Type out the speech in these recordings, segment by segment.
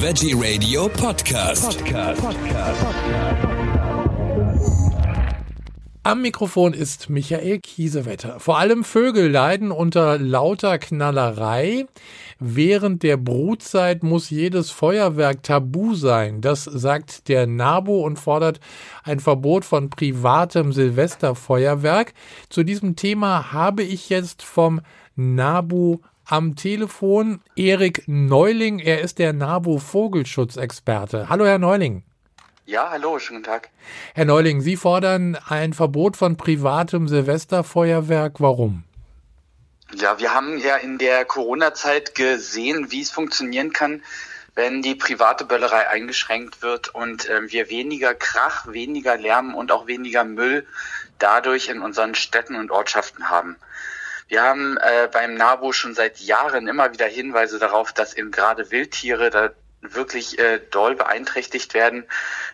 Veggie Radio Podcast. Podcast. Am Mikrofon ist Michael Kiesewetter. Vor allem Vögel leiden unter lauter Knallerei. Während der Brutzeit muss jedes Feuerwerk tabu sein. Das sagt der NABU und fordert ein Verbot von privatem Silvesterfeuerwerk. Zu diesem Thema habe ich jetzt vom NABU am Telefon Erik Neuling. Er ist der NABU Vogelschutzexperte. Hallo, Herr Neuling. Ja, hallo, schönen Tag. Herr Neuling, Sie fordern ein Verbot von privatem Silvesterfeuerwerk. Warum? Ja, wir haben ja in der Corona-Zeit gesehen, wie es funktionieren kann, wenn die private Böllerei eingeschränkt wird und äh, wir weniger Krach, weniger Lärm und auch weniger Müll dadurch in unseren Städten und Ortschaften haben. Wir haben äh, beim NABU schon seit Jahren immer wieder Hinweise darauf, dass eben gerade Wildtiere da wirklich äh, doll beeinträchtigt werden.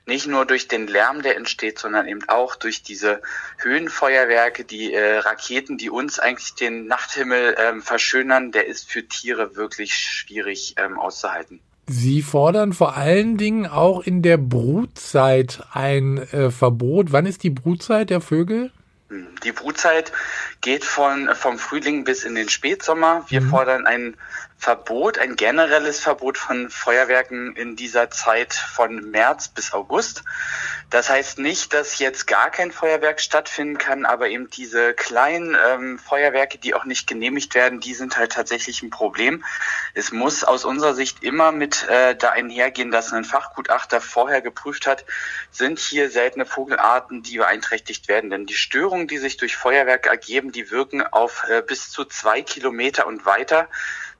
Nicht nur durch den Lärm, der entsteht, sondern eben auch durch diese Höhenfeuerwerke, die äh, Raketen, die uns eigentlich den Nachthimmel ähm, verschönern. Der ist für Tiere wirklich schwierig ähm, auszuhalten. Sie fordern vor allen Dingen auch in der Brutzeit ein äh, Verbot. Wann ist die Brutzeit der Vögel? Die Brutzeit geht von, vom Frühling bis in den Spätsommer. Wir mhm. fordern ein Verbot, ein generelles Verbot von Feuerwerken in dieser Zeit von März bis August. Das heißt nicht, dass jetzt gar kein Feuerwerk stattfinden kann, aber eben diese kleinen ähm, Feuerwerke, die auch nicht genehmigt werden, die sind halt tatsächlich ein Problem. Es muss aus unserer Sicht immer mit äh, da einhergehen, dass ein Fachgutachter vorher geprüft hat, sind hier seltene Vogelarten, die beeinträchtigt werden. Denn die Störungen, die sich durch Feuerwerk ergeben, die wirken auf äh, bis zu zwei Kilometer und weiter.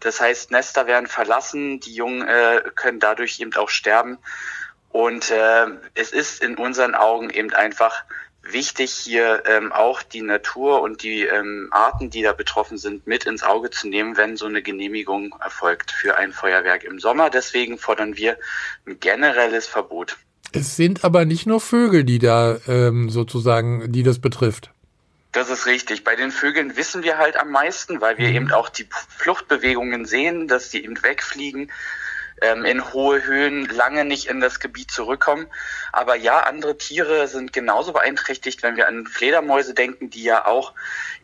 Das heißt, Nester werden verlassen, die Jungen äh, können dadurch eben auch sterben. Und äh, es ist in unseren Augen eben einfach wichtig, hier ähm, auch die Natur und die ähm, Arten, die da betroffen sind, mit ins Auge zu nehmen, wenn so eine Genehmigung erfolgt für ein Feuerwerk im Sommer. Deswegen fordern wir ein generelles Verbot. Es sind aber nicht nur Vögel, die da ähm, sozusagen, die das betrifft. Das ist richtig. Bei den Vögeln wissen wir halt am meisten, weil wir mhm. eben auch die Fluchtbewegungen sehen, dass die eben wegfliegen, ähm, in hohe Höhen lange nicht in das Gebiet zurückkommen. Aber ja, andere Tiere sind genauso beeinträchtigt, wenn wir an Fledermäuse denken, die ja auch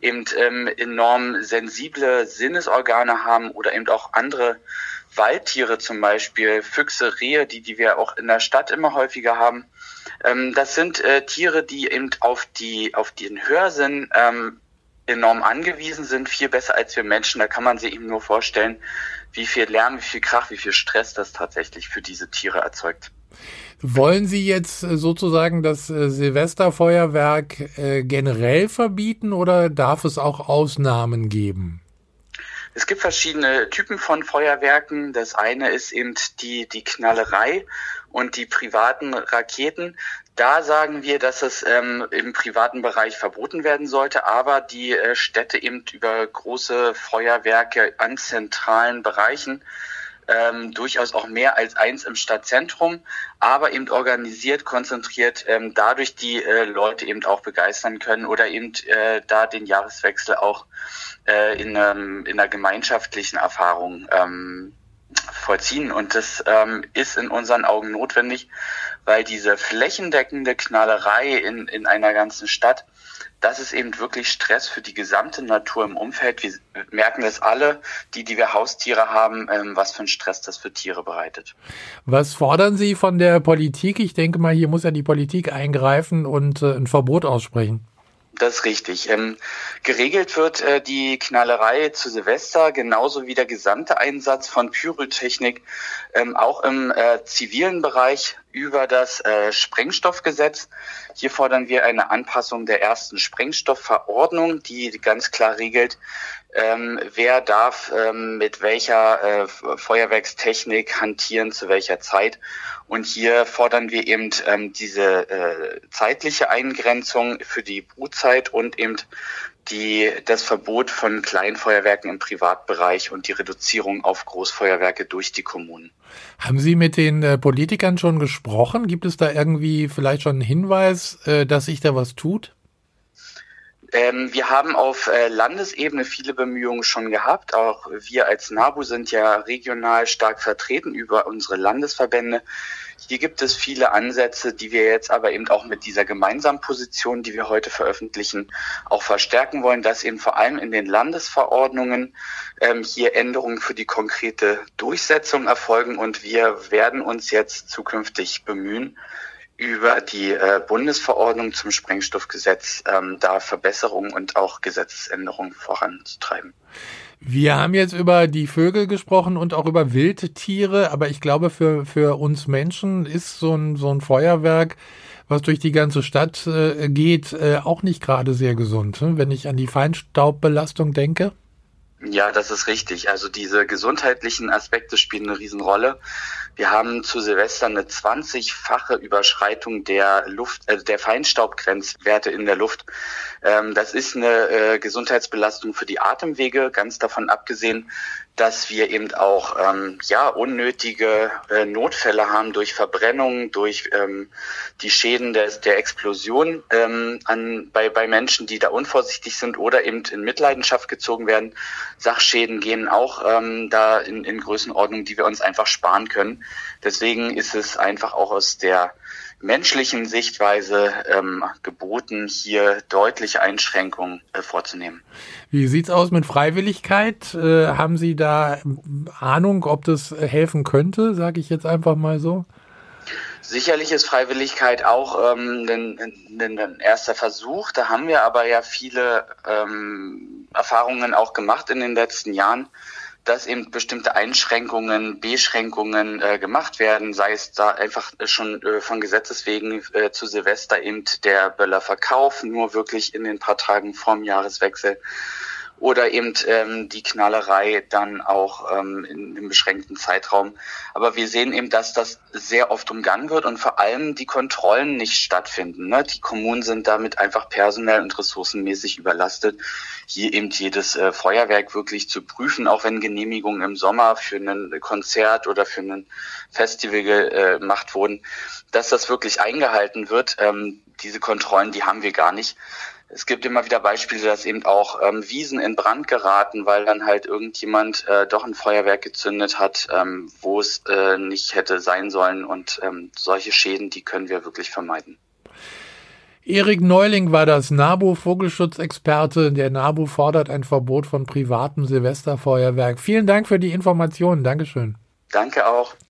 eben ähm, enorm sensible Sinnesorgane haben oder eben auch andere Waldtiere zum Beispiel, Füchse, Rehe, die, die wir auch in der Stadt immer häufiger haben. Ähm, das sind äh, Tiere, die eben auf die auf den Hörsinn ähm, enorm angewiesen sind, viel besser als wir Menschen. Da kann man sich eben nur vorstellen, wie viel Lärm, wie viel Krach, wie viel Stress das tatsächlich für diese Tiere erzeugt. Wollen Sie jetzt äh, sozusagen das äh, Silvesterfeuerwerk äh, generell verbieten oder darf es auch Ausnahmen geben? Es gibt verschiedene Typen von Feuerwerken. Das eine ist eben die, die Knallerei und die privaten Raketen. Da sagen wir, dass es ähm, im privaten Bereich verboten werden sollte, aber die äh, Städte eben über große Feuerwerke an zentralen Bereichen ähm, durchaus auch mehr als eins im Stadtzentrum, aber eben organisiert, konzentriert, ähm, dadurch die äh, Leute eben auch begeistern können oder eben äh, da den Jahreswechsel auch äh, in, ähm, in einer gemeinschaftlichen Erfahrung ähm, vollziehen. Und das ähm, ist in unseren Augen notwendig, weil diese flächendeckende Knallerei in, in einer ganzen Stadt, das ist eben wirklich Stress für die gesamte Natur im Umfeld. Wir merken das alle, die, die wir Haustiere haben, ähm, was für einen Stress das für Tiere bereitet. Was fordern Sie von der Politik? Ich denke mal, hier muss ja die Politik eingreifen und äh, ein Verbot aussprechen. Das ist richtig. Ähm, geregelt wird äh, die Knallerei zu Silvester genauso wie der gesamte Einsatz von Pyrotechnik ähm, auch im äh, zivilen Bereich über das äh, Sprengstoffgesetz. Hier fordern wir eine Anpassung der ersten Sprengstoffverordnung, die ganz klar regelt, ähm, wer darf ähm, mit welcher äh, Feuerwerkstechnik hantieren, zu welcher Zeit. Und hier fordern wir eben ähm, diese äh, zeitliche Eingrenzung für die Brutzeit und eben die, das Verbot von Kleinfeuerwerken im Privatbereich und die Reduzierung auf Großfeuerwerke durch die Kommunen. Haben Sie mit den äh, Politikern schon gesprochen? Gibt es da irgendwie vielleicht schon einen Hinweis, äh, dass sich da was tut? Ähm, wir haben auf äh, Landesebene viele Bemühungen schon gehabt. Auch wir als NABU sind ja regional stark vertreten über unsere Landesverbände. Hier gibt es viele Ansätze, die wir jetzt aber eben auch mit dieser gemeinsamen Position, die wir heute veröffentlichen, auch verstärken wollen, dass eben vor allem in den Landesverordnungen ähm, hier Änderungen für die konkrete Durchsetzung erfolgen und wir werden uns jetzt zukünftig bemühen, über die äh, Bundesverordnung zum Sprengstoffgesetz ähm, da Verbesserungen und auch Gesetzesänderungen voranzutreiben. Wir haben jetzt über die Vögel gesprochen und auch über Wildtiere, aber ich glaube, für, für uns Menschen ist so ein, so ein Feuerwerk, was durch die ganze Stadt äh, geht, äh, auch nicht gerade sehr gesund, ne? wenn ich an die Feinstaubbelastung denke. Ja, das ist richtig. Also diese gesundheitlichen Aspekte spielen eine Riesenrolle. Wir haben zu Silvester eine 20-fache Überschreitung der Luft, äh, der Feinstaubgrenzwerte in der Luft. Ähm, das ist eine äh, Gesundheitsbelastung für die Atemwege, ganz davon abgesehen, dass wir eben auch ähm, ja unnötige äh, Notfälle haben durch Verbrennung, durch ähm, die Schäden des, der Explosion ähm, an, bei, bei Menschen, die da unvorsichtig sind oder eben in Mitleidenschaft gezogen werden. Sachschäden gehen auch ähm, da in, in Größenordnung, die wir uns einfach sparen können. Deswegen ist es einfach auch aus der menschlichen Sichtweise ähm, geboten, hier deutliche Einschränkungen äh, vorzunehmen. Wie sieht's aus mit Freiwilligkeit? Äh, haben Sie da Ahnung, ob das helfen könnte, sage ich jetzt einfach mal so? Sicherlich ist Freiwilligkeit auch ähm, ein, ein, ein erster Versuch. Da haben wir aber ja viele ähm, Erfahrungen auch gemacht in den letzten Jahren dass eben bestimmte Einschränkungen, Beschränkungen äh, gemacht werden, sei es da einfach schon äh, von Gesetzes wegen äh, zu Silvester eben der Böllerverkauf nur wirklich in den paar Tagen vorm Jahreswechsel oder eben ähm, die Knallerei dann auch ähm, in einem beschränkten Zeitraum. Aber wir sehen eben, dass das sehr oft umgangen wird und vor allem die Kontrollen nicht stattfinden. Ne? Die Kommunen sind damit einfach personell und ressourcenmäßig überlastet, hier eben jedes äh, Feuerwerk wirklich zu prüfen, auch wenn Genehmigungen im Sommer für ein Konzert oder für ein Festival äh, gemacht wurden, dass das wirklich eingehalten wird. Ähm, diese Kontrollen, die haben wir gar nicht es gibt immer wieder Beispiele, dass eben auch ähm, Wiesen in Brand geraten, weil dann halt irgendjemand äh, doch ein Feuerwerk gezündet hat, ähm, wo es äh, nicht hätte sein sollen. Und ähm, solche Schäden, die können wir wirklich vermeiden. Erik Neuling war das NABU-Vogelschutzexperte. Der NABU fordert ein Verbot von privatem Silvesterfeuerwerk. Vielen Dank für die Informationen. Dankeschön. Danke auch.